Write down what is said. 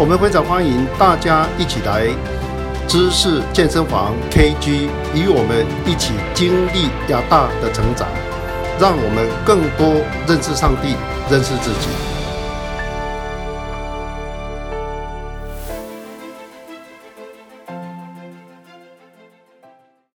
我们非常欢迎大家一起来知识健身房 KG，与我们一起经历亚大的成长，让我们更多认识上帝，认识自己。